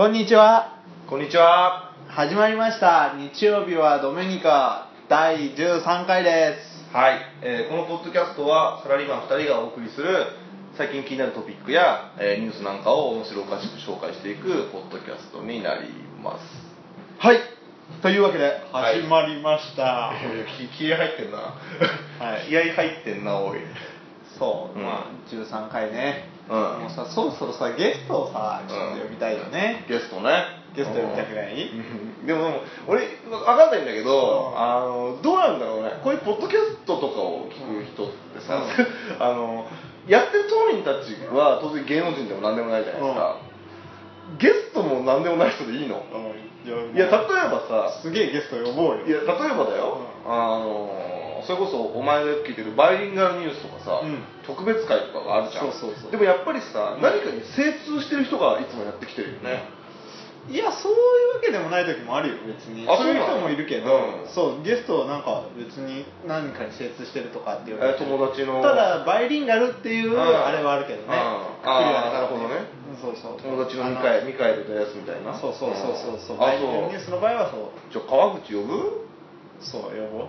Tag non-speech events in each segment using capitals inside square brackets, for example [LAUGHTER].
こんにちは。こんにちは。始まりました。日曜日はドメニカ第13回です。はい、えーこのポッドキャストはサラリーマン2人がお送りする最近気になるトピックや、えーニュースなんかを面白おかしく紹介していくポッドキャストになります。はい。というわけで、はい始まりました。[LAUGHS] 気気合入ってんな。はい [LAUGHS] 気合入ってんな、おい。そう、うんまあ、13回ね。うん。もうさ、そろそろさ、ゲストをさ、ちょっと呼びたいよね。ゲストね。ゲスト呼びたくない？うん。でも、俺、わかんないんだけど、うん。あの、どうなんだろうね。こういうポッドキャストとかを聞く人ってさ、[LAUGHS] あの、やってる当人たちは当然芸能人でも何でもないじゃないですか。ゲストも何でもない人でいいの？うん。いや、例えばさ、すげえゲスト呼ぼうよ。いや、例えばだよ、うん。あの、それこそお前がよく聞いてるバイリンガルニュースとかさ、うん。特別会とかがあるじゃん。でもやっぱりさ、うん何かに精通してる人がいつもやってきてるよね。いやそういうわけでもない時もあるよ別に。あそういう人もいるけど、うん。そうゲストなんか別に何かに精通してるとかって言われえて友達の。ただバイリンガルっていううん。あれはあるけどね。あー。なるほどね。そうそう。友達のミあカエミカエルですみたいな。そうそうそうそうそう、んバあそう。イリンガルニュースの場合はそう。じゃあ川口呼ぶ？そう呼ぼう、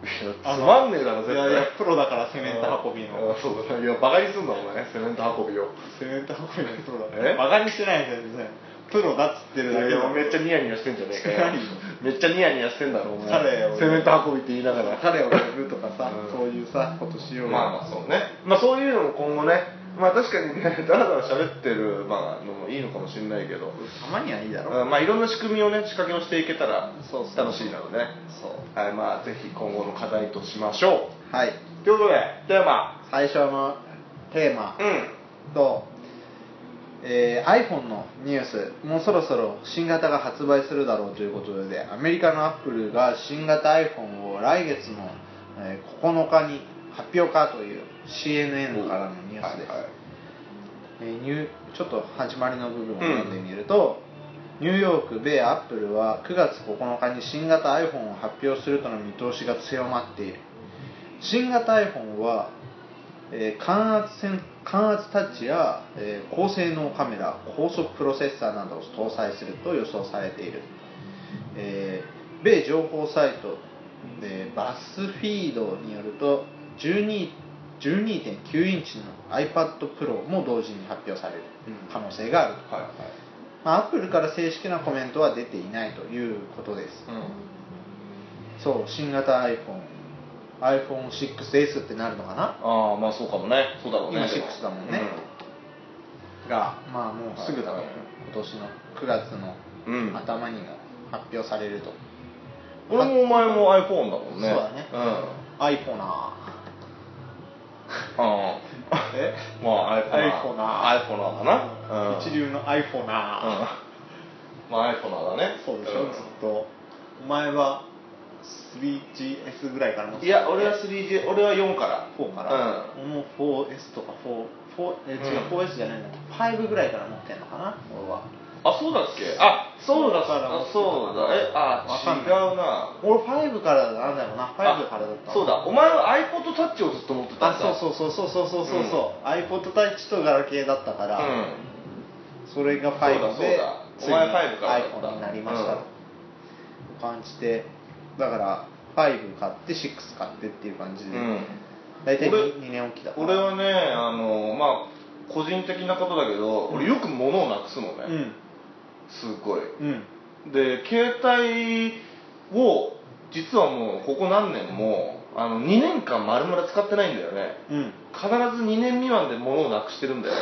つまんねえだろ絶対。いやいやプロだからセメント運びの。うんそうだねいやバカにすんだお前。セメント運びを。セメント運びのプロだえ？バカにしてない全然プロだっつってるだけいやだめっちゃニヤニヤしてんじゃねえかめっちゃニヤニヤしてんだろお前。彼をセメント運びって言いながら。彼を呼ぶとかさ、うん。そういうさことしようよ。まあまあそうね。まあそういうのも今後ねまあ確かにね [LAUGHS] だらだら喋ってるまあのもいいのかもしれないけど。たまにはいいだろ。うんまあいろんな仕組みをね仕掛けをしていけたら楽しいなのでね。そう。はいまあぜひ今後の課題としましょはい、うということでテーマ。最初のテーマうん。と、えー iPhone のニュース。もうそろそろ新型が発売するだろうということでアメリカのアップルが新型 iPhone を来月の、えー9日に発表かという CNN からのニュースです、はいはい。えーニューちょっと始まりの部分を読んでみると、ニューヨーク米アップルは9月9日に新型 iPhone を発表するとの見通しが強まっている。新型 iPhone は、えー感圧セン感圧タッチや、えー高性能カメラ高速プロセッサーなどを搭載すると予想されている、えー米情報サイト、えーバスフィードによると12 12.9インチの iPad Pro も同時に発表される可能性があると、はいはい。まあ、アップルから正式なコメントは出ていないということです。そう新型 iPhone iPhone6S ってなるのかな？ああまあそうかもね。そうだろうね。今6だもんね。がまあもうすぐだから、はいはい今年の9月のうん。頭にも発表されると、俺もお前も iPhone だもんね。そうだね。うん。iPhone なあえ？あまあ iPhone な。iPhone なのかな、うん、一流の iPhone うん。な、まあ iPhone だね。そうでしょ、ん。ずっとお前は 3GS ぐらいから持っていや俺は 3G 俺は4から。4から、俺も 4S とか4 4え違う、うん 4S じゃないんだ。5ぐらいから持ってんのかな。俺はあそうだっけ？あそうだそうだあそうだ。えあ違うな。俺5からな。んだろうな5からだったあそうだ。お前は iPod タッチをずっと持ってたんあだそうそうそうそうそうそうそうそう、iPod タッチとガラケーだったから、うん。それが5そうだそうでお前5から iPhone になりましたうんと感じてだから5買って6買ってっていう感じで、うん。大体俺 2, 年起きだから。俺はねあのまあ個人的なことだけど、俺よく物をなくすのね、うんすっごい。うん。で携帯を実はもうここ何年もあの2年間丸々使ってないんだよね。うん。必ず2年未満で物をなくしてるんだよ。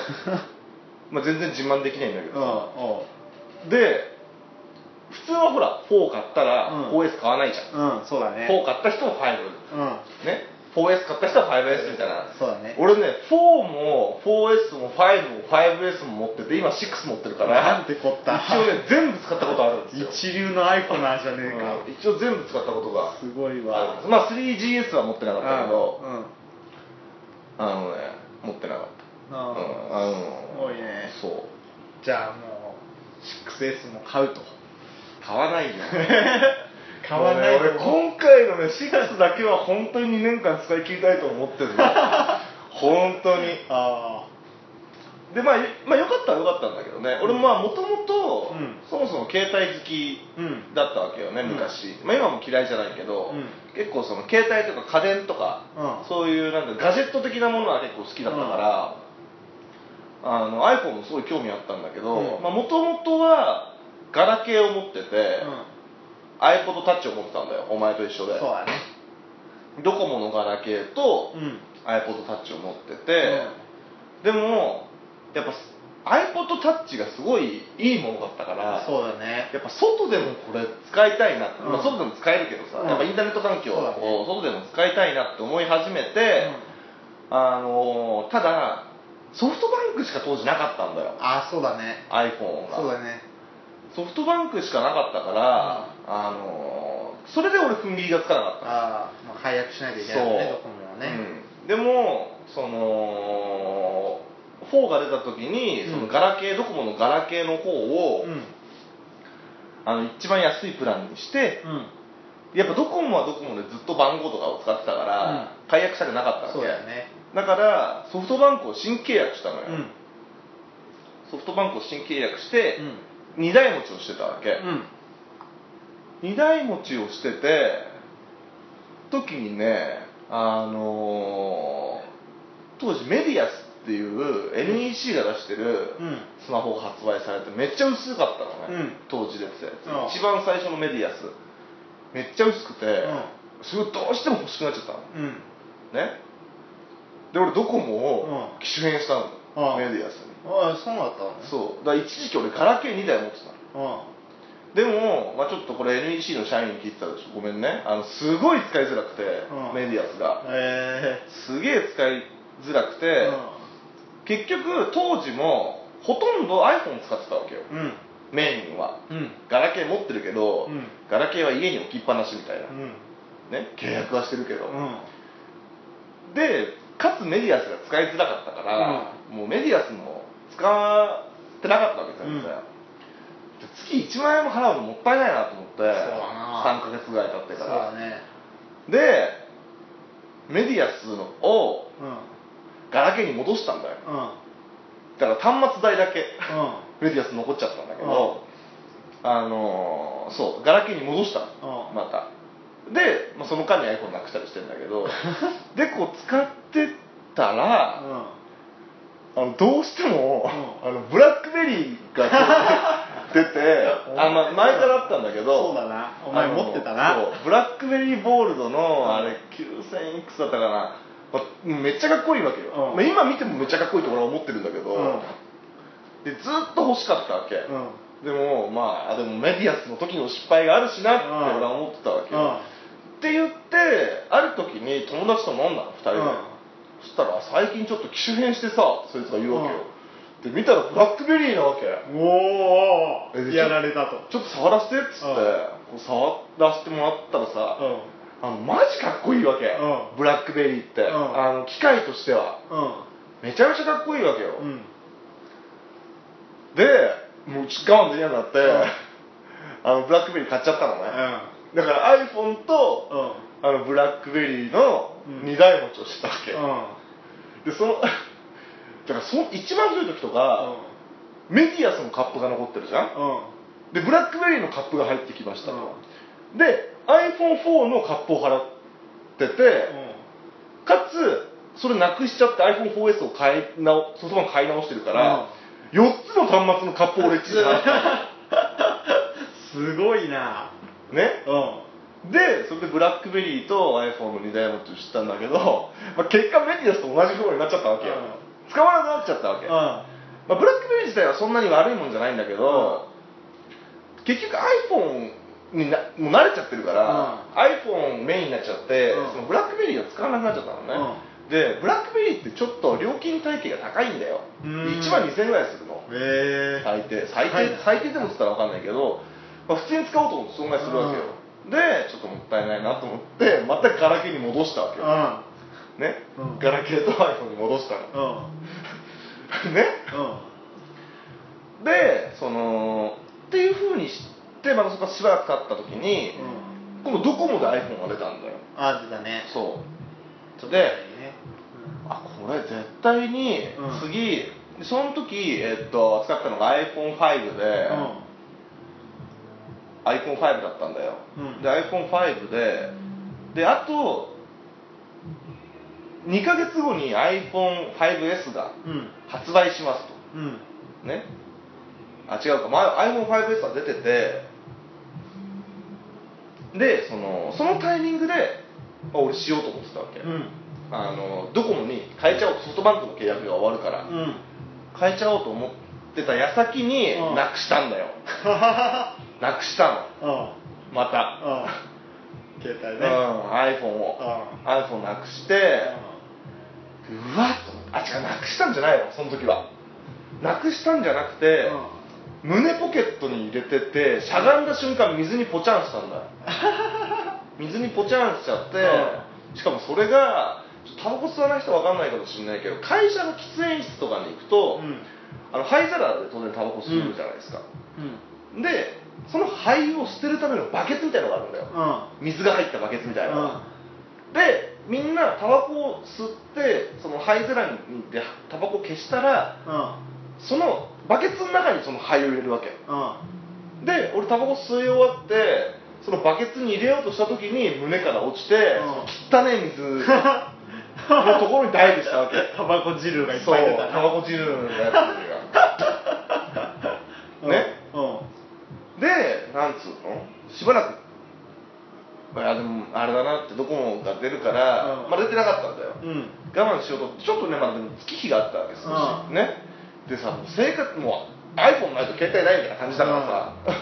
[LAUGHS] まあ全然自慢できないんだけうんどさで普通はほら4買ったらうん。4S 買わないじゃん、うんそうだね。4買った人も5うん。ね 4S 買った人は 5S みたいな。そうだね。俺ね4も 4S も5も 5S も持ってて今6持ってるから。なんてこった。一応ね全部使ったことあるんですよ。一流の iPhone なんじゃねえか、うん。一応全部使ったことが。すごいあわまあ 3GS は持ってなかったけど。うんうん。あのね持ってなかった。あうんーあのすごいね。そう。じゃあもう 6S も買うと。買わないよ [LAUGHS] 買わないね俺今回のね6だけは本当に2年間使い切りたいと思ってるの。[LAUGHS] 本当に。あでまあ、まあよかったはよかったんだけどね、俺もまあもともとうん。そもそも携帯好きうん。だったわけよねうん。昔、まあ、今も嫌いじゃないけど、うん。結構その携帯とか家電とか、うん。そういうなんかガジェット的なものは結構好きだったから、あの iPhone もすごい興味あったんだけどうん。もともとはガラケーを持ってて、iPod Touch を持ってたんだよ。お前と一緒で。そうだね。ドコモのガラケーとうん。iPod Touch を持ってて、でもやっぱ iPod Touch がすごいいいものだったからそうだね。やっぱ外でもこれ使いたいなって、うん。まあ、外でも使えるけどさ、うん。やっぱインターネット環境を外でも使いたいなって思い始めて、あのーただソフトバンクしか当時なかったんだよ。あそうだね。iPhone が。そうだね。ソフトバンクしかなかったから、あのーそれで俺踏ん切りがつかなかったああ、まあ、配約しないといけないよねドコモはね、うん、でもその4が出た時に、うん。そのガラケードコモのガラケーの方を、うん。あの一番安いプランにしてうん。やっぱドコモはドコモでずっと番号とかを使ってたから、解約したくなかったわけ。だよね。だからソフトバンクを新契約したのよ、うん。ソフトバンクを新契約してう、ん。二台持ちをしてたわけ、うん二台持ちをしてて時にねあのー当時メディアスっていう NEC が出してるうん。スマホが発売されてめっちゃ薄かったのね、うん。当時出てたやつ、うん。一番最初のメディアス。めっちゃ薄くて、それをどうしても欲しくなっちゃったの。うん。ね。で俺ドコモをうん。機種変したの、うん。メディアスに。ああそうだったのね。そう。だから一時期俺ガラケー2台持ってたの。うでも、まあ、ちょっとこれ NEC の社員に聞いてたらちょごめんね。あのすごい使いづらくて、うん。メディアスが。んえすげえ使いづらくえて、結局当時もほとんど iPhone 使ってたわけよ。うん。メインは。うん。ガラケー持ってるけど、うん。ガラケーは家に置きっぱなしみたいな、うん。ね。契約はしてるけど、うん。でかつメディアスが使いづらかったから、もうメディアスも使ってなかったわけですよ、うん。で月1万円も払うのもったいないなと思ってそうだな。3ヶ月ぐらい経ってから。でメディアスのをうん。ガラケーに戻したんだよ。うん。だから端末代だけうメディアス残っちゃったんだけど、あのーそうガラケーに戻したの。うん。また。で、まあ、その間に iPhone なくしたりしてんだけど [LAUGHS] でこう使ってたら、あのどうしても、うあのブラックベリーが [LAUGHS] 出てあ、まあ、前からあったんだけどそうだな。お前持ってたな。ブラックベリーボールドのあれ9000いくつだったかな、まあめっちゃかっこいいわけよ、うん。まあ、今見てもめっちゃかっこいいと俺は思ってるんだけど、うん。でずっと欲しかったわけ、うん。でもまあでもメディアスの時の失敗があるしなってうん。俺は思ってたわけよ、うん。って言ってある時に友達と飲んだの2人で、うん。そしたら最近ちょっと機種変してさそいつが言うわけよ、で見たらブラックベリーなわけ。おおやられたと。ちょっと触らせてっつって、うん。こう触らせてもらったらさ、うん。あのマジかっこいいわけ、うん。ブラックベリーって、うん。あの機械としては。うめちゃめちゃかっこいいわけよ、でもう我慢できなくなって、ん。あのブラックベリー買っちゃったのね、うだから iPhone と、ん。あのブラックベリーのうん。2台持ちをしたわけ、うん。でそのだからそ一番古い時とか、メディアスのカップが残ってるじゃん？うん。でブラックベリーのカップが入ってきましたと、で iPhone4 のカップを払ってて、かつそれなくしちゃって iPhone4S を買い直ソフトバンク買い直してるから、4つの端末のカップを俺一時払った。[LAUGHS] すごいな。のね？うん。でそれでブラックベリーと iPhone の2台持ちを知ったんだけど、まあ、結果メディアスと同じ風になっちゃったわけよ、う使わなくなっちゃったわけ、うん。まあ、ブラックベリー自体はそんなに悪いもんじゃないんだけど、結局 iPhone になもう慣れちゃってるから、iPhone メインになっちゃって、うん。そのブラックベリーを使わなくなっちゃったのね、でブラックベリーってちょっと料金体系が高いんだよ。うん。1万2000円ぐらいするの。へえ最低。最低、はい。最低でもっつったら分かんないけど、まあ、普通に使おうと思うとそんぐらいするわけよ、でちょっともったいないなと思ってまたガラケーに戻したわけうよ、んね、うん。ガラケーと iPhone に戻したの。うん。ね。うん。でそのっていうふうにしてまたそこしばらく経った時に、今度ドコモで iPhone が出たんだよ。あ出たね。そう。でね。あこれ絶対にうん。次、でその時、えっと使ったのが iPhone5 で、iPhone5 だったんだよ、うん。で iPhone5 でであと2ヶ月後に iPhone5S がうん。発売しますうん。とね。あ違うか、まあ、iPhone5S は出てて。でそのそのタイミングで、まあ、俺しようと思ってたわけ、うん。あのドコモに変えちゃおうとソフトバンクの契約が終わるから、うん。変えちゃおうと思ってた矢先にうん。なくしたんだよ、[LAUGHS] なくしたの。うん。また、うん。携帯うん、ね iPhone を、う iPhone なくして、うわっあ違うなくしたんじゃないの？その時は。なくしたんじゃなくて、胸ポケットに入れててしゃがんだ瞬間水にポチャンしたんだよ。[LAUGHS] 水にポチャンしちゃって、しかもそれがタバコ吸わない人は分かんないかもしれないけど会社の喫煙室とかに行くと、うん。あの灰皿で当然タバコ吸うじゃないですか、うん。でその灰を捨てるためのバケツみたいなのがあるんだよ。うん。水が入ったバケツみたいなでみんなタバコを吸ってその灰皿にでタバコを消したらうん。そのバケツの中にその灰を入れるわけうん。で俺タバコ吸い終わってそのバケツに入れようとした時に胸から落ちて、うん。汚ね水のところにダイブしたわけ。[LAUGHS] タバコ汁がいっぱい出た。タバコ汁のやつが。[LAUGHS] ね？うん。でなんつうの？しばらくいやでもあれだなってドコモが出るから、うん。まあ出てなかったんだよ。うん。我慢しようとちょっとねまあでも月日があったわけですよ、うん。ね。でさもう生活もう iPhone ないと携帯ないみたいな感じだからさ、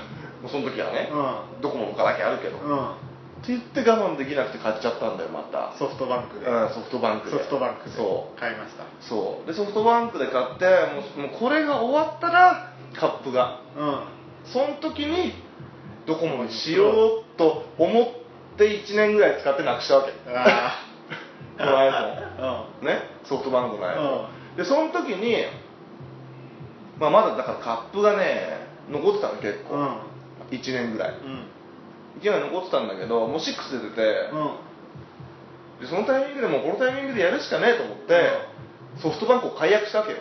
もうその時はね、うドコモのガラケーあるけど、って言って我慢できなくて買っちゃったんだよまた。ソフトバンクで。うん、ソフトバンクで。ソフトバンクでそう。買いました。そう。でソフトバンクで買ってもうもうこれが終わったらカップが。うん。その時にドコモにしようと思って1年ぐらい使ってなくしたわけ。あこの iPhone あね？ソフトバンクの iPhone でその時に、まあ、まだだからカップがね残ってたの結構、うん。うん1年ぐらい。うん。1年残ってたんだけどもう6出てて、うん。でそのタイミングでもうこのタイミングでやるしかねえと思って、ソフトバンクを解約したわけよ、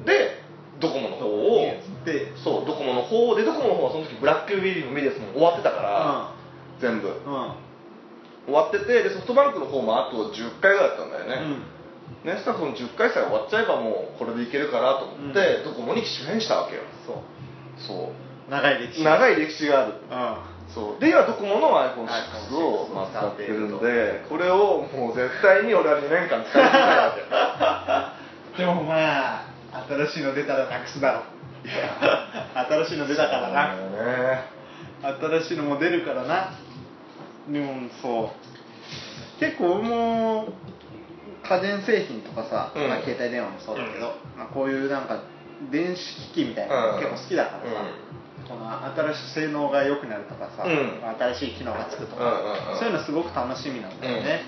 うん。でドコモの方をでそうドコモの方でドコモの方はその時ブラックベリーのメディアスも終わってたから、全部。うん。うん終わっててでソフトバンクの方もあと10回ぐらいだったんだよね、ねそしたらその10回さえ終わっちゃえばもうこれでいけるかなと思って、ドコモに機種変したわけよ。そう。そう。長い歴史。長い歴史がある。うん。そう。で今ドコモの iPhone6 を、まあ、使ってるんでこれをもう絶対に俺は2年間使いたいわけ。[LAUGHS] でもまあ新しいの出たらなくすだろいや。[LAUGHS] 新しいの出たからな。ね。新しいのも出るからなでもそう。結構俺も家電製品とかさ、うん。まあ、携帯電話もそうだけど、まあ、こういうなんか電子機器みたいなのうん。結構好きだからさ、この新しい性能が良くなるとかさ、うん。新しい機能がつくとか、うんうんうん。そういうのすごく楽しみなんだよね、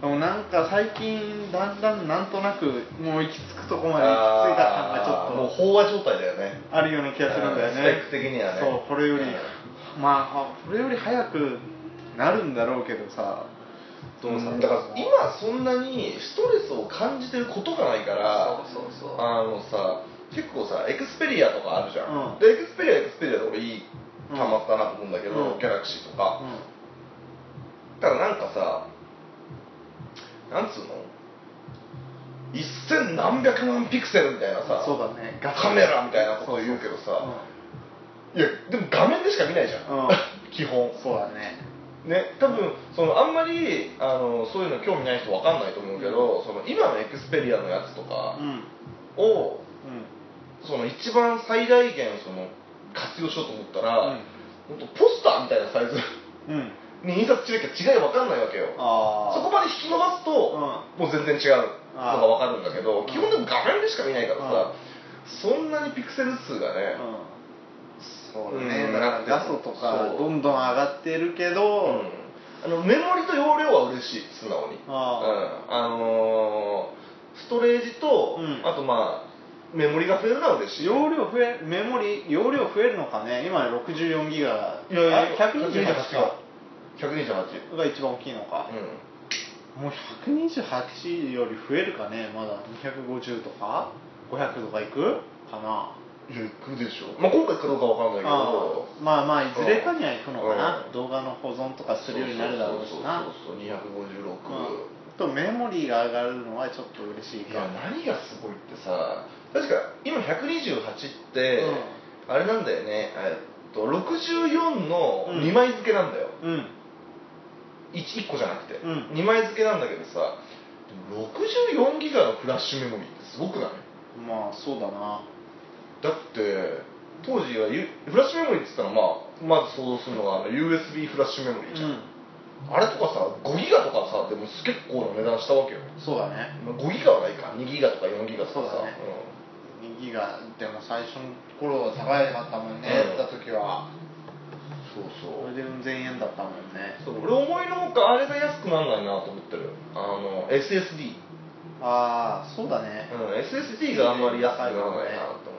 でもなんか最近だんだんなんとなくもう行き着くとこまで行き着いた感がちょっもうと飽和状態だよね。あるような気がするんだよね、うんスペック的にはね。そうこれより、うん。まあこれより早くなるんだろうけどさどうさ、だから今そんなにストレスを感じてることがないからあのさ結構さエクスペリアとかあるじゃん、うん。でエクスペリアはエクスペリアで俺いいうんたまったなと思うんだけど、うん。ギャラクシーとか、うただなんかさなんつうの？一千何百万ピクセルみたいなさそうだね。カメラみたいなこと言うけどさ。いやでも画面でしか見ないじゃん、うん。[LAUGHS] 基本。んそうだねね多分そのあんまりあのそういうの興味ない人わかんないと思うけど、その今のエクスペリアのやつとかうん。を、うん。その一番最大限その活用しようと思ったら、うん。ほんとポスターみたいなサイズうん。に印刷しなきゃ違いわかんないわけよ。そこまで引き伸ばすと、もう全然違うのがわかるんだけどうん。基本でも画面でしか見ないからさ、そんなにピクセル数がね、うんそうだうん。ねだから画素とかどんどん上がってるけど、うん。あのメモリと容量は嬉しい。素直に。あうん、あのーストレージと、うん。あとまあメモリが増えるのは嬉しい。容量増えメモリ容量増えるのかね。今64ギガ。いやいやあ128か。128が一番大きいのか、うもう128より増えるかね。まだ250とか？ん500とかいく？かないや行くでしょ。まあ今回行くかどうかわかんないけど。あまあまあいずれかには行くのかな、うん。動画の保存とかするようになるだろうしな。そうそうそうそう256、う。んとメモリーが上がるのはちょっと嬉しいいやか何がすごいってさ確か今128って、あれなんだよね。えっと64のうん。2枚付けなんだよ、うん。一 1, 個じゃなくて、うん。2枚付けなんだけどさでも64ギガのフラッシュメモリーってすごくない？まあそうだなだって当時はユフラッシュメモリーって言ったら、まあ、まず想像するのがあの USB フラッシュメモリーじゃん、あれとかさ5ギガとかさでも結構な値段したわけよそうだね。まあ5ギガはないか。2ギガとか4ギガとかさ。そうだね。右がでも最初の頃は高いかったもんね、うん。やった時は。そうそう。それでうん千円だったもんね。そう俺思いのほかあれが安くなんないなと思ってる。あの SSD ああそうだね、うん SSD があんまり安くならないなと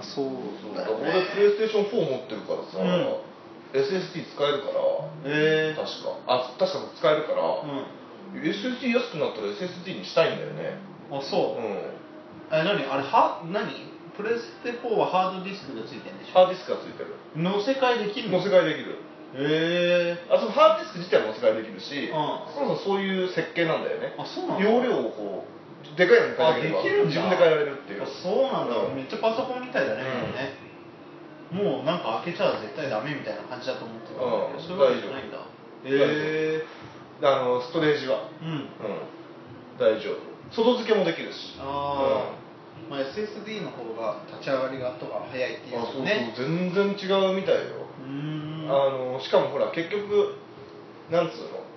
まあそうそうだよね俺プレイステーション4持ってるからさ、うん。SSD 使えるからええ確か。あ確か使えるから、うん。SSD 安くなったら SSD にしたいんだよね。あそう。う、ん。え何？あれは何？プレステ4はハードディスクがついてるんでしょ？ハードディスクがついてる。乗せ替えできるの？乗せ替えできる。へえあそのハードディスク自体も乗せ替えできるし、うん。そもそもそういう設計なんだよね。あそうなの？容量をこうでかいのに変えてあできる自分で変えられるっていう。あそうなんだ、うん。めっちゃパソコンみたいだね、うん。もうなんか開けちゃ絶対ダメみたいな感じだと思ってたんだけど、うん。そういうわけじゃないんだ。へえあのストレージは。うん。うん。大丈夫。外付けもできるし。ああ、まあ、SSD の方が立ち上がりが後が早いっていうあそうそうね全然違うみたいよ。うーん。あのしかもほら結局なんつうの？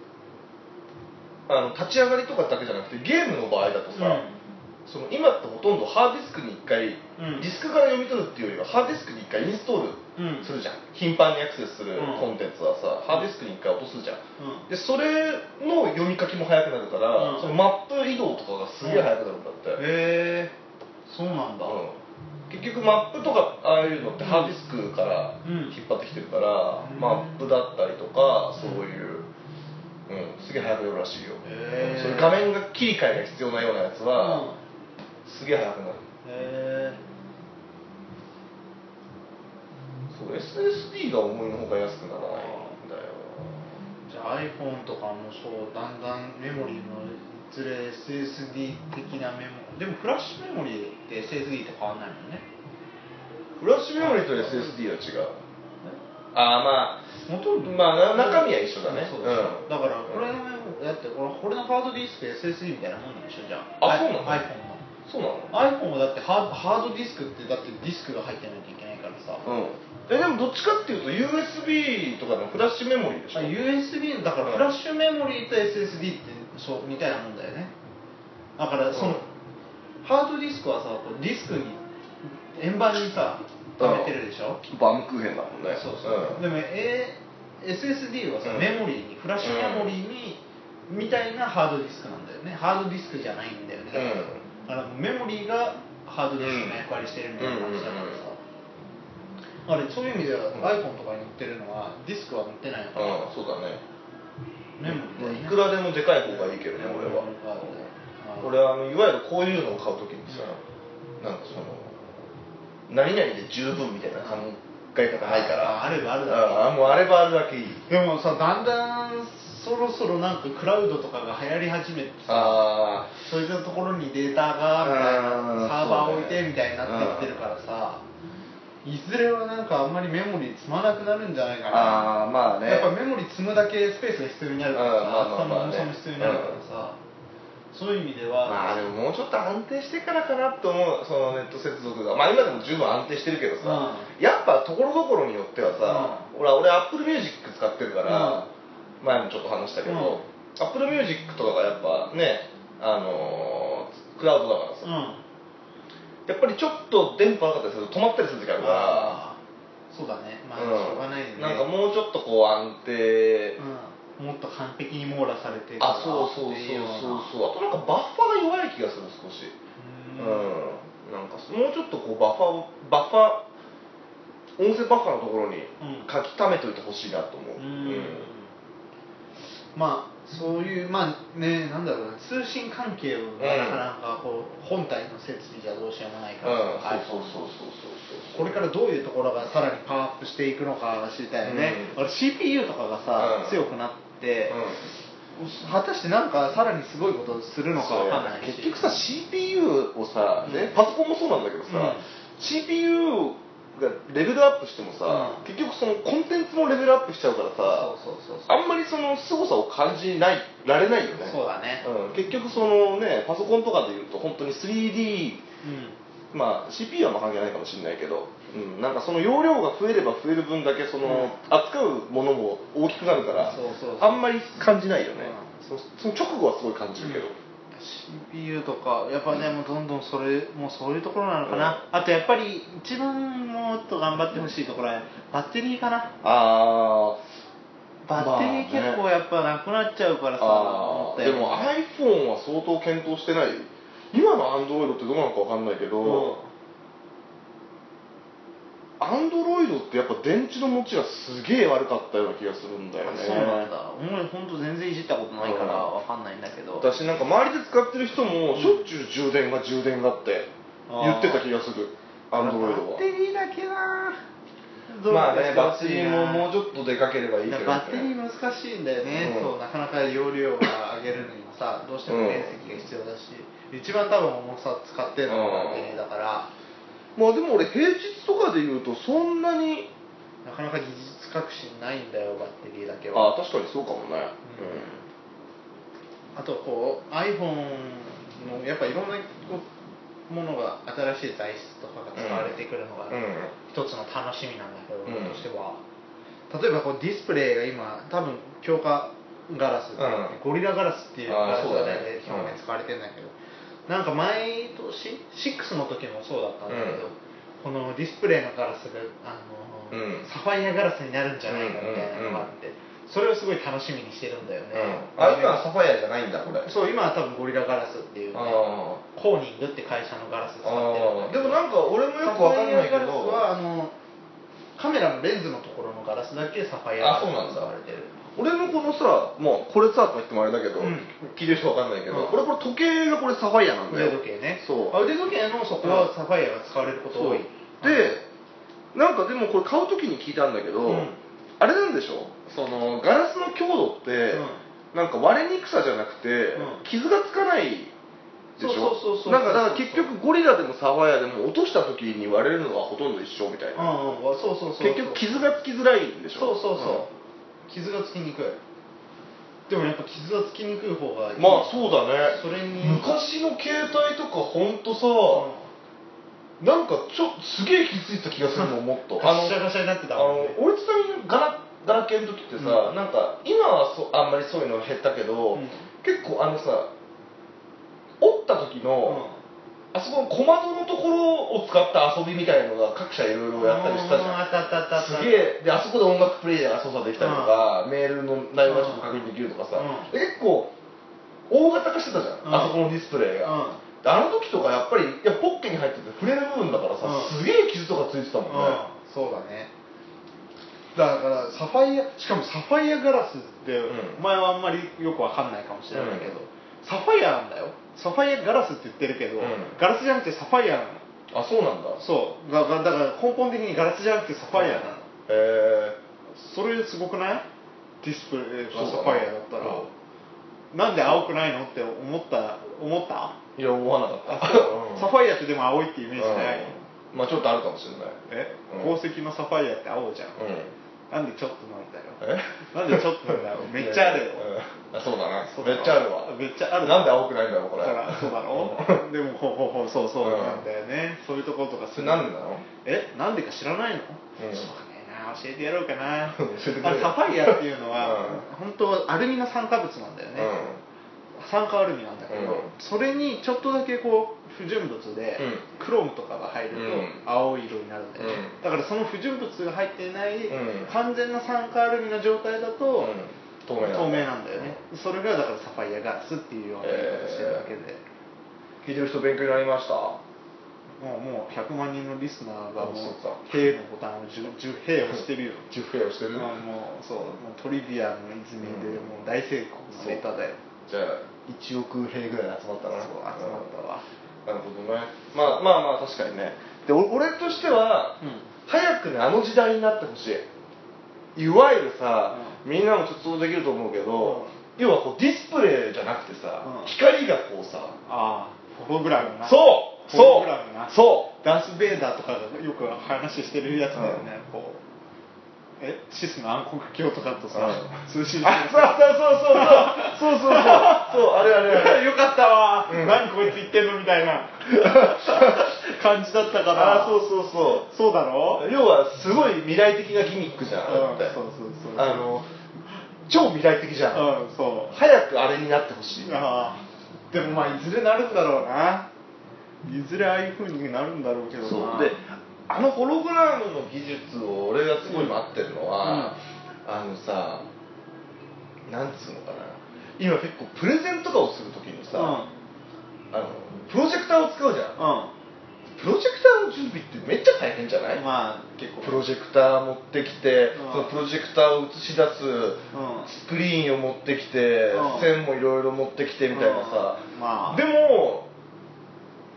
あの立ち上がりとかだけじゃなくてゲームの場合だとさ、その今ってほとんどハードディスクに1回、うん。ディスクから読み取るっていうよりはハードディスクに1回インストールうん。するじゃん、頻繁にアクセスするうん。コンテンツはさ、ハードディスクに1回落とすじゃん。うん。でそれの読み書きも早くなるから、うん。そのマップ移動とかがすげえ早くなるんだって、へえ。そうなんだ、うん。結局マップとかああいうのってハードディスクからうん。引っ張ってきてるから、うん。マップだったりとかそういう、うん、すげえ早く読むらしいよ、そういう画面が切り替えが必要なようなやつは、すげえ早くなるへえそう SSD が思いのほか安くならないんだよ。じゃあ iPhone とかもそうだんだんメモリーのずれ SSD 的なメモでもフラッシュメモリーって SSD と変わんないもんね。フラッシュメモリと SSD は違うああまほとんどまあな中身は一緒だね。そうん。だからこれだってこれこれのハードディスク SSD みたいなもんなんでしょじゃああそうなの？iPhone のそうなの？iPhone はだってハードハードディスクってだってディスクが入ってないといけないからさ、うん。えでもどっちかっていうと USB とかのフラッシュメモリーでしょ？あ USB だからフラッシュメモリーと SSD ってそうみたいなもんだよね。だからその、うん。ハードディスクはさこうディスクに円盤にさ貯めてるでしょ、バームクーヘンだもんね。そうそう、でも、A、SSD はさ、うんメモリーにフラッシュメモリーに、みたいなハードディスクなんだよね。ハードディスクじゃないんだよね。だから,、メモリーがハードディスクの役割してるみたいな感じだからさ、あれそういう意味では、うん iPhone とかに載ってるのはディスクは載ってないのかな、うんそうだね。メモリーね。いくらでもでかい方がいいけどね俺は。俺はあのいわゆるこういうのを買うときにさなんかその何々で十分みたいな考え方ないから。ああればあるだけあもうあればあるだけいい。でもさだんだんそろそろなんかクラウドとかが流行り始めてさあそういったところにデータがみたいうんなサーバー置いてみたいになってきてるからさいずれはなんかあんまりメモリー積まなくなるんじゃないかな。あーまあね。やっぱメモリー積むだけスペースが必要になるからさまあまあね。厚さも重さも必要になるからさそういう意味ではまあでももうちょっと安定してからかなと思うそのネット接続が。まあ今でも十分安定してるけどさ、やっぱところどころによってはさ、俺は俺 Apple Music 使ってるから、前もちょっと話したけど、Apple Music とかがやっぱねあのークラウドだからさ、うん。やっぱりちょっと電波なかったりすると止まったりする時あるから。そうだね。まあしうんょうがないよね。なんかもうちょっとこう安定、うん、もっと完璧に網羅されてあそうそうそうそうなそう。あとなんかバッファが弱い気がする少し。うん。うん。なんかもうちょっとこうバッファをバッファ音声バッファのところにうん。書き溜めといてほしいなと思う、うん。まあそういうまあねなんだろうな。通信関係をなかなかこう、本体の設備じゃどうしようもないから、うん、そうそうそうそうそうこれからどういうところがさらにパワーアップしていくのかが知りたいよね、うん。俺 CPU とかがさ、うん。強くなって、う果たしてなんかさらにすごいことするんのかわかんないし。結局さ CPU をさ、ねうん。パソコンもそうなんだけどさ、うん。CPU がレベルアップしてもさ、うん。結局そのコンテンツもレベルアップしちゃうからさあんまりその凄さを感じないられないよね。そうだね。うん、結局そのねパソコンとかでいうと本当に 3D うん。まあ CPU はまあ関係ないかもしれないけど、うん、なんかその容量が増えれば増える分だけその、うん。扱うものも大きくなるからあんまり感じないよね、うそその直後はすごい感じるけど、CPU とかやっぱねもうどんどんそれもうそういうところなのかな、あとやっぱり一番もっと頑張ってほしいところはバッテリーかな。あバッテリーまあね。結構やっぱなくなっちゃうからー。さ、思ったよあーでも iPhone は相当検討してない。今の Android ってどうなのかわかんないけど、アンドロイドってやっぱ電池の持ちがすげえ悪かったような気がするんだよね。そうなんだ。お前本当全然いじったことないからわかんないんだけど。私なんか周りで使ってる人もしょっちゅう充電が充電がって言ってた気がする。アンドロイドは。バッテリーだけな。まあねバッテリーももうちょょっとでかければいいけど、ね、バッテリー難しいんだよね、うん。そうなかなか容量が上げるのにもさどうしても面積が必要だし、一番多分重さ使ってるのがバッテリーだから、まあでも俺平日とかで言うとそんなになかなか技術革新ないんだよバッテリーだけは。ああ確かにそうかもね。あとこう iPhone のやっぱいろんなものが新しい材質とかが使われてくるのがうん、うん一つの楽しみなんだけど、うん僕としては。例えばこうディスプレイが今多分強化ガラス、うん。ゴリラガラスっていうガラスがね表面使われてるんだけど、なんか毎年6の時もそうだったんだけど、このディスプレイのガラスがあの、うん。サファイアガラスになるんじゃないかみたいなのがあって、それをすごい楽しみにしてるんだよね、あ今はサファイアじゃないんだこれ。そう今は多分ゴリラガラスっていうねあコーニングって会社のガラス使ってるんだでもなんか俺もよくわかんないけど。サファイアガラスはあのカメラのレンズのところのガラスだけサファイアガラスが使われてる俺のこのさもうこれさとか言ってもあれだけど、うん。聞いてる人わかんないけど、うん。俺これ時計がこれサファイアなんだ腕よ時計ね。そう。あ腕時計のそこはサファイアが使われること多い。でなんかでもこれ買う時に聞いたんだけど、うん。あれなんでしょ？そのガラスの強度って、なんか割れにくさじゃなくて、うん。傷がつかないでしょ？そうそうそうそうなんかだから結局ゴリラでもサファイアでも落とした時に割れるのはほとんど一緒みたいな、うんうん。そうそうそう結局傷がつきづらいんでしょ？そうそうそう、傷がつきにくい。でもやっぱ傷がつきにくい方がいい。まあそうだね。それに。昔の携帯とかほんとさ、うなんかちょすげえ傷ついた気がするのもっと。んガシャガシャになってたあのもんね。俺ちなみにガラガラケーの時ってさ、うん。なんか今はそあんまりそういうの減ったけど、うん。結構あのさ折った時の、あそこの小窓のところを使った遊びみたいのが各社いろいろやったりしたじゃん。あったあったあったあった。すげえ。であそこで音楽プレイヤーが操作できたりとか、メールの内容がちょっと確認できるとかさ、結構大型化してたじゃん、うん。あそこのディスプレイが、あの時とかやっぱりいやポッケに入ってて触れる部分だからさ、うん。すげえ傷とかついてたもんね、うん。そうだね。だからサファイアしかもサファイアガラスって、うん。お前はあんまりよくわかんないかもしれないけど、うんサファイアなんだよ。サファイアガラスって言ってるけど、うん。ガラスじゃなくてサファイアなの。あそうなんだ。そう。だだだから根本的にガラスじゃなくてサファイアなの、へえそれすごくない？ディスプレイがサファイアだったら、なんで青くないのって思った思った？いや思わなかった。サファイアってでも青いってイメージない、うん。まあちょっとあるかもしれない。え、うん。宝石のサファイアって青じゃん、うんなんでちょっとなんだよ。え？なんでちょっとなんだよめっちゃあるよ、うん。あそうだな。めっちゃあるわ。めっちゃある。なんで青くないんだろうこれ。そうだろ？でもほうほうほうそうそうなんだよね、そういうところとかそれなんでなの？え？なんでか知らないの、うん。そうかねな教えてやろうかな。あれサファイアっていうのは、う本当はアルミの酸化物なんだよね、酸化アルミなんだけど、うん。それにちょっとだけこう不純物で、うん。クロームとかが入るとうん。青い色になるんだよね、うん。だからその不純物が入っていない、うん。完全な酸化アルミの状態だと、うん。透明透明なんだよね、それがだからサファイアガラスっていうような言い方してるわけで、聞いてる人勉強になりました。もうもう100万人のリスナーがもうあそうか「へ」のボタンを 10, 10へ押してるよ。10フェアをしてる？まあもうそうもうトリビアの泉でもう大成功のネタだよ。じゃあ1億兵ぐらい集まったな。そう集まったわなるほどね。まあまあまあ確かにね。でお俺としては、うん。早くねあの時代になってほしい。いわゆるさ、みんなもちょっと想像できると思うけど、要はこうディスプレイじゃなくてさ、うん。光がこうさああホログラムな。そうホログラムな。そう。そうダース・ベイダーとかがよく話してるやつだよね、こうえシスの暗黒鏡とかとさ、うん通信あそうそうそうそう。そうそうそう。そうあれあれあれ。よかったわ、うん。何こいつ言ってんのみたいな。感じだったからあそうそうそそうだろ？う要はすごい未来的なギミックじゃん、うん。そうそうそう。あの超未来的じゃん、うんそう。早くあれになってほしい。ああ。でもまあいずれなるんだろうな。いずれああいう風になるんだろうけどな。であのホログラムの技術を俺がすごい待ってるのは、あのさなんつうのかな。今結構プレゼンとかをするときにさ、うん。あのプロジェクターを使うじゃん。うプロジェクターの準備ってめっちゃ大変じゃない、んまあ結構。プロジェクター持ってきて、うん。そのプロジェクターを映し出すうん。スクリーンを持ってきて、うん。線もいろいろ持ってきてみたいなさ、うん。まあ。でも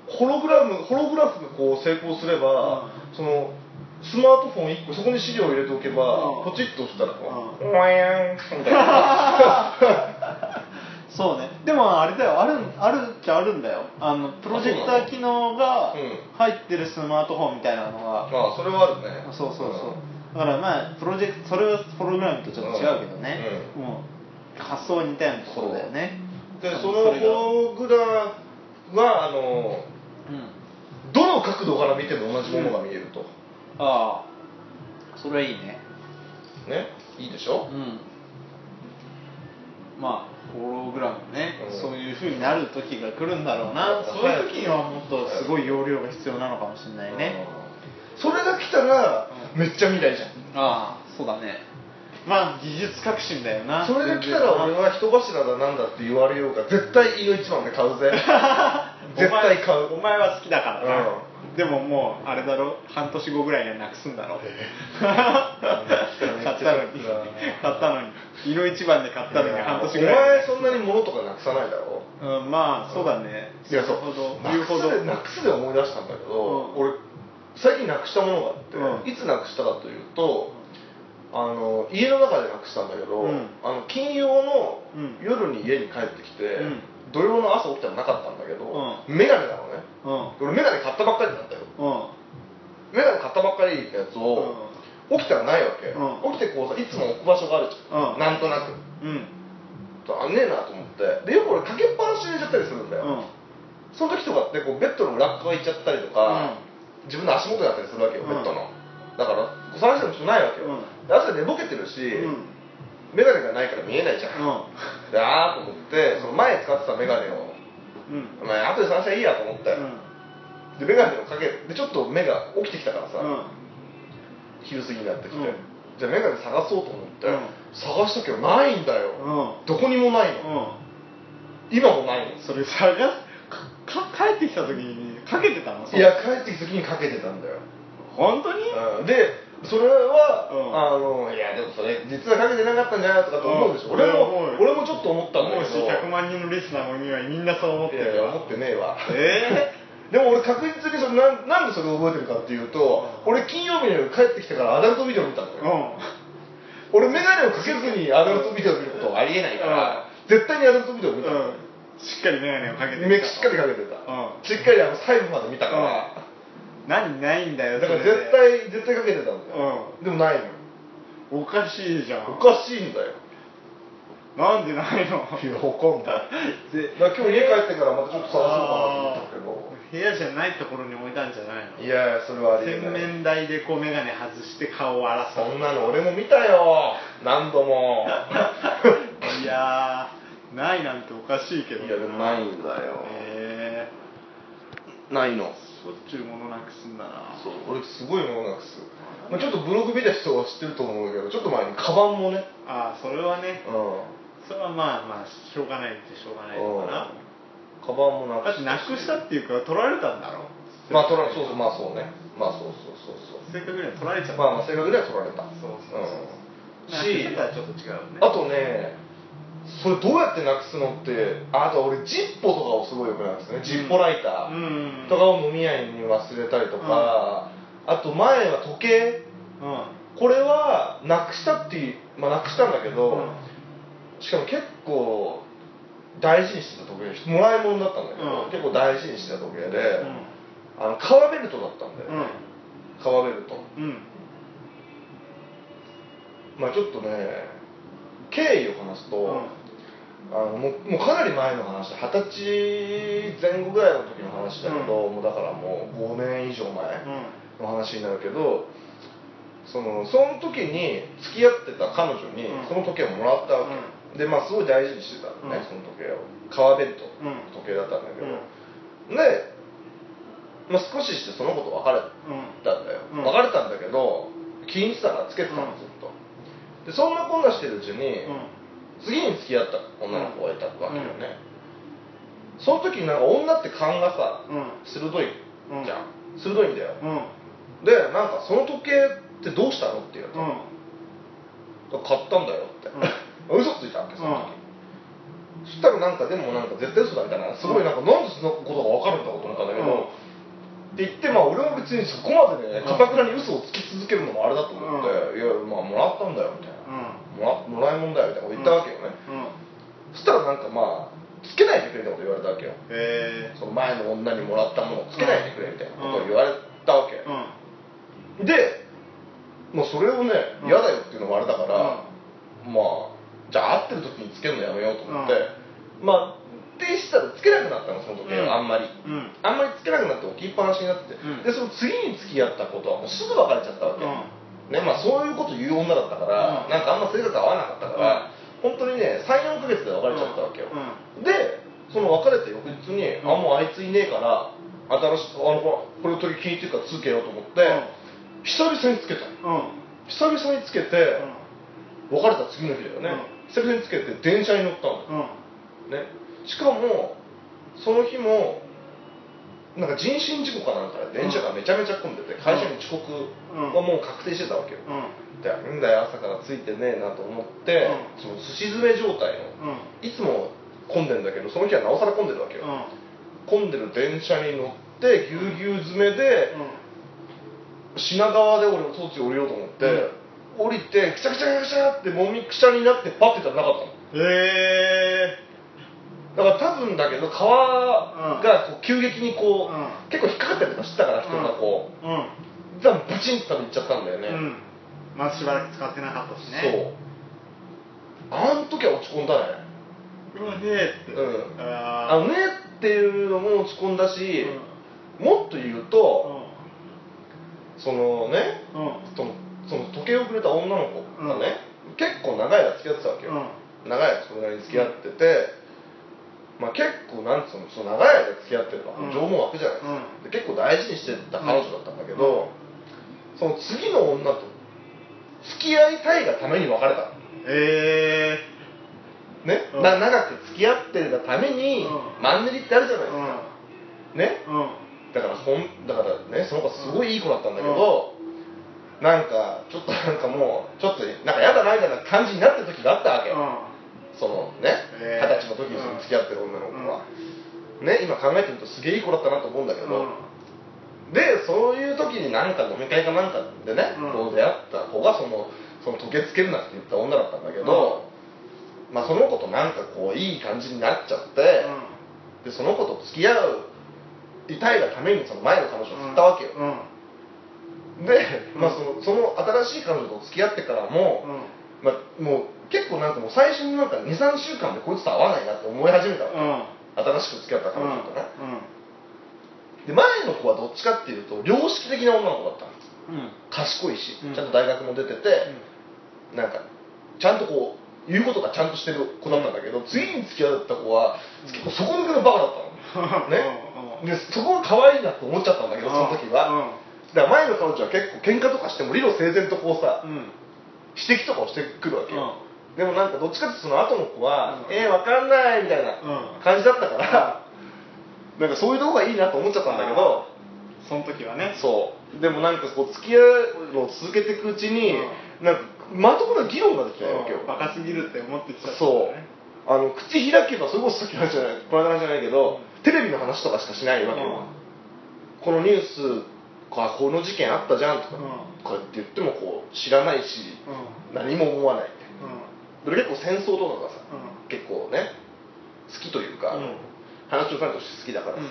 ホログラムホログラフがこう成功すれば、そのスマートフォン1個そこに資料を入れておけば、うん。ポチッと押したらこう、うんみたいな。[LAUGHS] そうね。でもあれだよ。あるあるっちゃあるんだよ。あのプロジェクター機能がうん入ってるスマートフォンみたいなのが、まあそれはあるね。そうそうそう、だからまあプロジェクトそれはプログラムとちょっと違うけどね、もう発想は似たようなところだよね。でそのホログラはあのうんどの角度から見ても同じものが見えると、ああ。それはいいね。ね？いいでしょ、うん。まあホログラムね、うん。そういう風になる時が来るんだろうな、うん。そういう時にはもっとすごい容量が必要なのかもしれないね、うん。それが来たら、うん。めっちゃ未来じゃん。ああそうだね。まあ技術革新だよな。それが来たら俺は人柱だなんだって言われようが絶対胃の一番で買うぜ [LAUGHS] 絶対買う。お前は好きだからな、うでももうあれだろ？半年後ぐらいにはなくすんだろ。[LAUGHS] 買ったのに。買った。のに。胃の一番で買ったのに半年ぐらい。お前そんなに物とかなくさないだろ？うん、まあそうだね。いやそう。なるほど。なく言うほど。なくすで思い出したんだけど、うん。俺最近なくしたものがあって、うん。いつなくしたかというとあの家の中でなくしたんだけど、うん。あの金曜のうん。夜に家に帰ってきて、うん土曜の朝起きたらなかったんだけど、うメガネなのね。うん。俺メガネ買ったばっかりなんだようん。メガネ買ったばっかりのやつを、起きたらないわけ、うん。起きてこうさいつも置く場所があるじゃん、うん。なんとなく。うん。あんねえなと思って。でよく俺かけっぱなしに入れちゃったりするんだよ、うん。その時とかってこうベッドの裏っ側行っちゃったりとか、自分の足元だったりするわけよ、うん。ベッドの。だから探しても人ないわけよ、うん。で朝寝ぼけてるし、うんメガネがないから見えないじゃん、うん。であーと思ってその前使ってたメガネを、うん。まあ、後で探したらいいやと思って、でメガネをかけでちょっと目が起きてきたからさ、うん。昼過ぎになってきて、うん。じゃあメガネ探そうと思って、うん。探したけどないんだよ、うん。どこにもないの、今もないの。それ探すかか帰ってきた時にかけてたの？いや帰ってきた時にかけてたんだよ、本当に？うん。でそれは、うん。あのいやでもそれ実はかけてなかったんじゃないとかと思うでしょ、うん。俺も俺もちょっと思ったんだもうしけど100万人のリスナーもみんなそう思ってるよ。思ってねえわ。え [LAUGHS] でも俺確実にそれなんなんでそれを覚えてるかっていうと、俺金曜日の夜帰ってきてからアダルトビデオ見たんだうよ、ん。俺メガネをかけずにアダルトビデオ見ることはありえないから、絶対にアダルトビデオ見た。の、うん。しっかり眼鏡をかけて目しっかりかけてた、うん。しっかりあの細部まで見たから、何ないんだよだから絶対絶対かけてたんだよ、でもないのおかしいじゃん。おかしいんだよ。なんでないの？いやわかんないでだ今日家帰ってからまたちょっと探そうかなと思ったけど。部屋じゃないところに置いたんじゃないの？いやそれはありえ洗面台でこう眼鏡外して顔を荒らす。そんなの俺も見たよ。何度も。[LAUGHS] いやーないなんておかしいけどいやでもないんだよ。へえないのしょっちゅう物なくすんだなそう俺すごいものなくす、まあ、ちょっとブログ見た人は知ってると思うけどちょっと前にカバンもね。ああそれはね。うん。それはまあまあしょうがないってしょうがないのかな。カバンもなくだってなくしたっていうか取られたんだろまあ取られそうそうまあそうね。まあそうそうそうそう。せっかくには取られちゃった、まあまあ正確には取られた。そうそうそう。うん。しちょっと違うね。あとねそれどうやってなくすのってああと俺ジッポとかをすごいよくなくすね、ジッポライタうん。ーとかを飲み屋に忘れたりとか、あと前は時計。うんこれはなくしたっていうまあなくしたんだけど、うん。しかも結構大事にしてた時計もらい物だったんだけど、うん。結構大事にしてた時計で、うん。あの革ベルトだったんだよね、革ベルト。うん。まあちょっとね経緯を話すと、うん。あのもうもうかなり前の話で二十歳前後ぐらいの時の話だけど、もうだからもう5年以上前の話になるけどそのその時に付き合ってた彼女にうん。その時計をもらったわけ、でまあすごい大事にしてたのね、うん。その時計を。革ベルト、うん。時計だったんだけど、うん。で、まあ、少ししてその子と別れたんだよ、うん。別れたんだけど気に入ってたからつけてたのずっとでそんなこんなしてるうちに、次に付き合った女の子がいたわけよね、その時になんか女って勘がさ鋭いじゃん、鋭いんだよ。でなんかその時計ってどうしたのって言うと、買ったんだよって、[LAUGHS] 嘘ついたわけその時、そしたらなんかでもなんか絶対嘘だみたいな。すごいなんかなんでそんなことが分かるんだろうと思ったんだけど、って言ってまあ俺も別にそこまでねかたくなに嘘をつき続けるのもあれだと思って、いやまあもらったんだよみたいな、もらもらいもんだよみたいなこと言ったわけよね、そしたらなんかまあつけないでくれみたいなこと言われたわけよ。へその前の女にもらったものをつけないでくれみたいなことを言われたわけ、でもうそれをねうん。嫌だよっていうのもあれだから、まあじゃあ会ってる時につけるのやめようと思って、まあってしたらつけなくなったのその時は、うん。あんまり。うん。あんまりつけなくなって置きっぱなしになってて、うん。でその次に付き合ったことはもうすぐ別れちゃったわけ、ねまあ、そういうこと言う女だったから、うん。なんかあんま性格合わなかったから、本当にね34ヶ月で別れちゃったわけよ、でその別れた翌日に、うん。あもうあいついねえから新しくあのこれこれ時気に入ってるからつけようと思って、久々につけた。の久々につけて、別れた次の日だよね、久々につけて電車に乗ったの、ね、しかもその日もなんか人身事故かなんかで電車がめちゃめちゃ混んでて会社に遅刻はもう確定してたわけよ、でなんだよ朝からついてねえなと思って、うん。そのすし詰め状態のいつも混んでんだけどその日はなおさら混んでるわけよ、混んでる電車に乗ってぎゅうぎゅう詰めで、品川で俺途中降りようと思って、降りてくしゃくしゃくしゃってもみくしゃになってパッてたらなかったの。へえだから多分だけど川がこう急激にこう、うん。結構引っかかったりとかしてたから人がこう、うん。多分ブチンと多分いっちゃったんだよね、うん。まずしばらく使ってなかったしね。そう。あの時は落ち込んだね。うわねえって。うん。ああのねっていうのも落ち込んだし、もっと言うと、そのねそのその時計をくれた女の子がね、結構長い間付き合ってたわけよ、長い間それなりに付き合ってて、まあ、結構なんつうのその長い間付き合ってるのはうん。情も湧くじゃないですか、で結構大事にしてた彼女だったんだけど、その次の女と付き合いたいがために別れたの。へえ。ね、うん。な長く付き合ってるがために、うん。マンネリってあるじゃないですか、ね？うん。だからほんだからねその子すごいいい子だったんだけど、なんかちょっとなんかもうちょっとなんか嫌だなみたいな感じになってる時があったわけ、そのね二十歳の時にその付き合ってる女の子は、ね今考えてみるとすげえいい子だったなと思うんだけど、でそういう時になんか飲み会かなんかでね、うん。こう出会った子がそのその時計つけるなって言った女だったんだけど、まあその子となんかこういい感じになっちゃって、でその子と付き合ういたいがためにその前の彼女を振ったわけよ、で、まあ、そのその新しい彼女と付き合ってからも、まあ、もう結構なんかもう最初になんか23週間でこいつと会わないなって思い始めたわけ、新しく付き合った彼女とね、で前の子はどっちかっていうと良識的な女の子だったの賢いし、うん。ちゃんと大学も出てて、なんかちゃんとこう言うことがちゃんとしてる子だったんだけど、次に付き合った子は結構底抜けのバカだったの。[LAUGHS] ね。でそこが可愛いなって思っちゃったんだけどその時は、だから前の彼女は結構喧嘩とかしても理路整然とこうさ、指摘とかをしてくるわけよ、でもなんかどっちかってその後の子は「うん。えー、わかんない」みたいなうん。感じだったから、なんかそういうとこがいいなと思っちゃったんだけど、その時はね。そう。でもなんかこう付き合うのを続けていくうちに、なんかまともな議論ができないわけよ。バカすぎるって思ってきちゃった。そう。あの口開けばそれこそさっきの話じゃないこの話じゃないけど、テレビの話とかしかしないわけよ、このニュースかこの事件あったじゃんとか、うんこうやって言ってもこう知らないし、うん。何も思わない。うん。結構戦争とかがさ、うん。結構ね好きというか、うん。話の種として好きだからさ、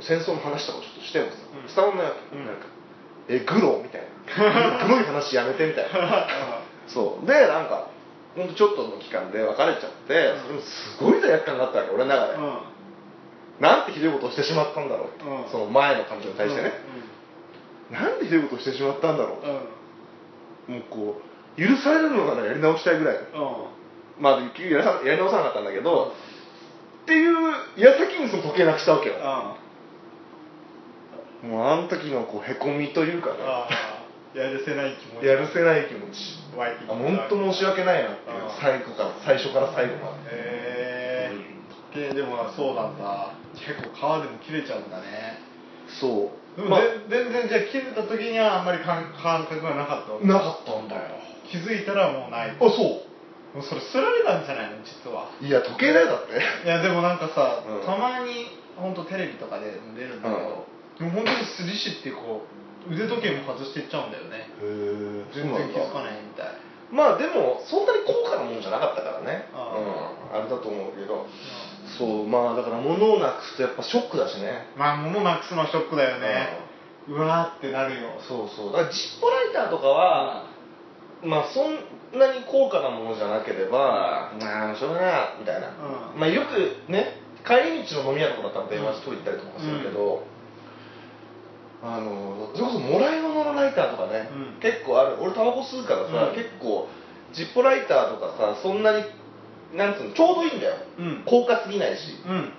戦争の話とかちょっとしてもさ、うん。伝わんないわけ、うん。なんかえグロみたいな。グロい話やめてみたいな。そう。でなんかほんとちょっとの期間で別れちゃって、うん。それもすごい罪悪感があったわけ俺の中で、うん。なんてひどいことをしてしまったんだろう、うん。その前の彼女に対してね、なんでひどいことをしてしまったんだろう。んうん。う、もうこう許されるのがねやり直したいぐらい。うん。まあ結局ややり直さなかったんだけど、っていう矢先にその時計なくしたわけよ、もうあの時のこうへこみというかね。やるせない気持ち。やるせない気持ち。あ本当申し訳ないなっていううん。最後から最初から最後まで。へえ。時計でもそうなんだ。結構川でも切れちゃうんだね。そうでも、まあ全然じゃあ切れた時にはあんまり感感覚がなかったなかったんだよ。気づいたらもうない。あそもうそれすられたんじゃないの実は。ういや時計だよだって。いやでもなんかさ、うん。たまに本当テレビとかで出るんだけど、でも本当にすりしってこう腕時計も外していっちゃうんだよね。へえ全然気づかないみたい。まあでもそんなに高価なもんじゃなかったからね。あうん。あれだと思うけどそうまあだから物をなくすとやっぱショックだしね。まあ物なくすのはショックだよね、うわーってなるよ。そうそう。だからジッポライターとかは、まあそんなに高価なものじゃなければ、まあしょうがないなみたいな、うん。まあよくね帰り道の飲み屋とかだったら電話しといたりとかするけど、あのそれこそもらい物のライターとかね、うん。結構ある。俺タバコ吸うからさ、うん。結構ジッポライターとかさそんなになんつうのちょうどいいんだよ、うん。高価すぎないし。うん。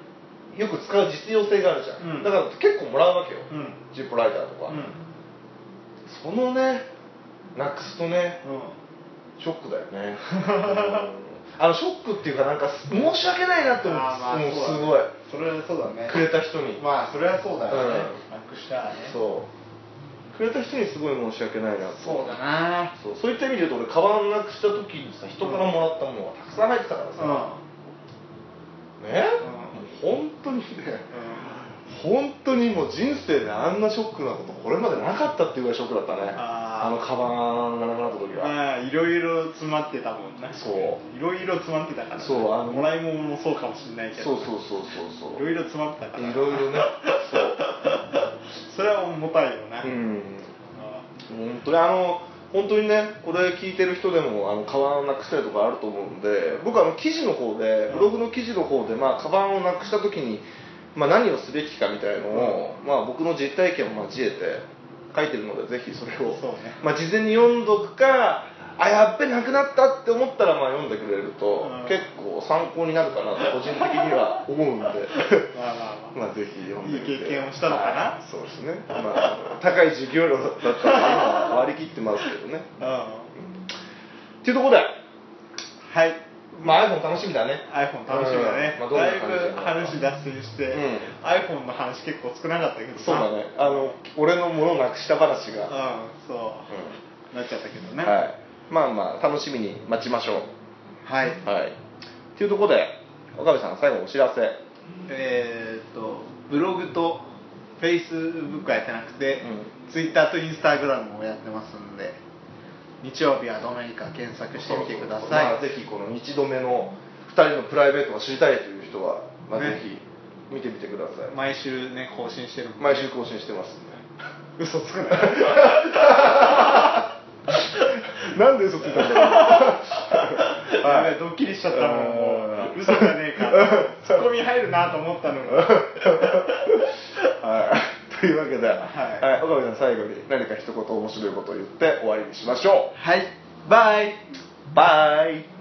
よく使う実用性があるじゃん、うん。だから結構もらうわけよ、うん。ジッポライターとか、うん。そのねなくすとねうん。ショックだよね。う [LAUGHS] んあのショックっていうかなんか申し訳ないなって思う,、まあすごい。それはそうだね。くれた人に、まあそれはそうだよね、うなくしたらね。そうくれた人にすごい申し訳ないなそうだな。そうそういった意味で言うと俺カバンなくした時にさ人からもらったものがたくさん入ってたからさ、ね、もう本当にね。本当にもう人生であんなショックなことこれまでなかったっていうぐらいショックだったね。あー。のカバンがなくなった時は、まあいろいろ詰まってたもんなそういろいろ詰まってたからそうあのもらい物もそうかもしれないけどそうそうそうそうそういろいろ詰まってたからいろいろねそうそれは重たいよな、うん。あ本当にあの本当にねこれ聞いてる人でもあのカバンをなくしたりとかあると思うんで僕あの記事の方でブログの記事の方で、まあ、カバンをなくした時に、まあ、何をすべきかみたいのを、まあ、僕の実体験を交えて書いてるのでぜひそれをね。まあ、事前に読んどくかあやっべなくなったって思ったらまあ読んでくれると、うん。結構参考になるかなと個人的には思うんで。[LAUGHS] まあぜひ読んでいい経験をしたのかな？はい。そうですね、まあ、高い授業料だったら今割り切ってますけどね。うん。っていうところで、はい。まあ、iPhone 楽しみだね。iPhone 楽しみだね、うん。まあだいぶ話脱線して、うん。iPhone の話結構少なかったけどそうだね。あの俺のものなくした話が、うんそう、なっちゃったけどね。はい、まあまあ楽しみに待ちましょう。はい。はい。っていうところで岡部さん最後お知らせ。えーっとブログと Facebook はやってなくて、う Twitter と Instagram もやってますんで日曜日はどなにか検索してみてください、まあ、ぜひこの日度目の2人のプライベートが知りたいという人は、まあ、ね。ぜひ見てみてください、毎週ね更新してるもんね。毎週更新してますんで。嘘つくな [LAUGHS] なんで嘘ついたんだろう。[LAUGHS] ドッキリしちゃったもん嘘じゃねえか [LAUGHS] ツッコミ入るなと思ったのに。はい、というわけで、はい。岡部さん最後に何か一言面白いことを言って終わりにしましょはい。バイ。うバイ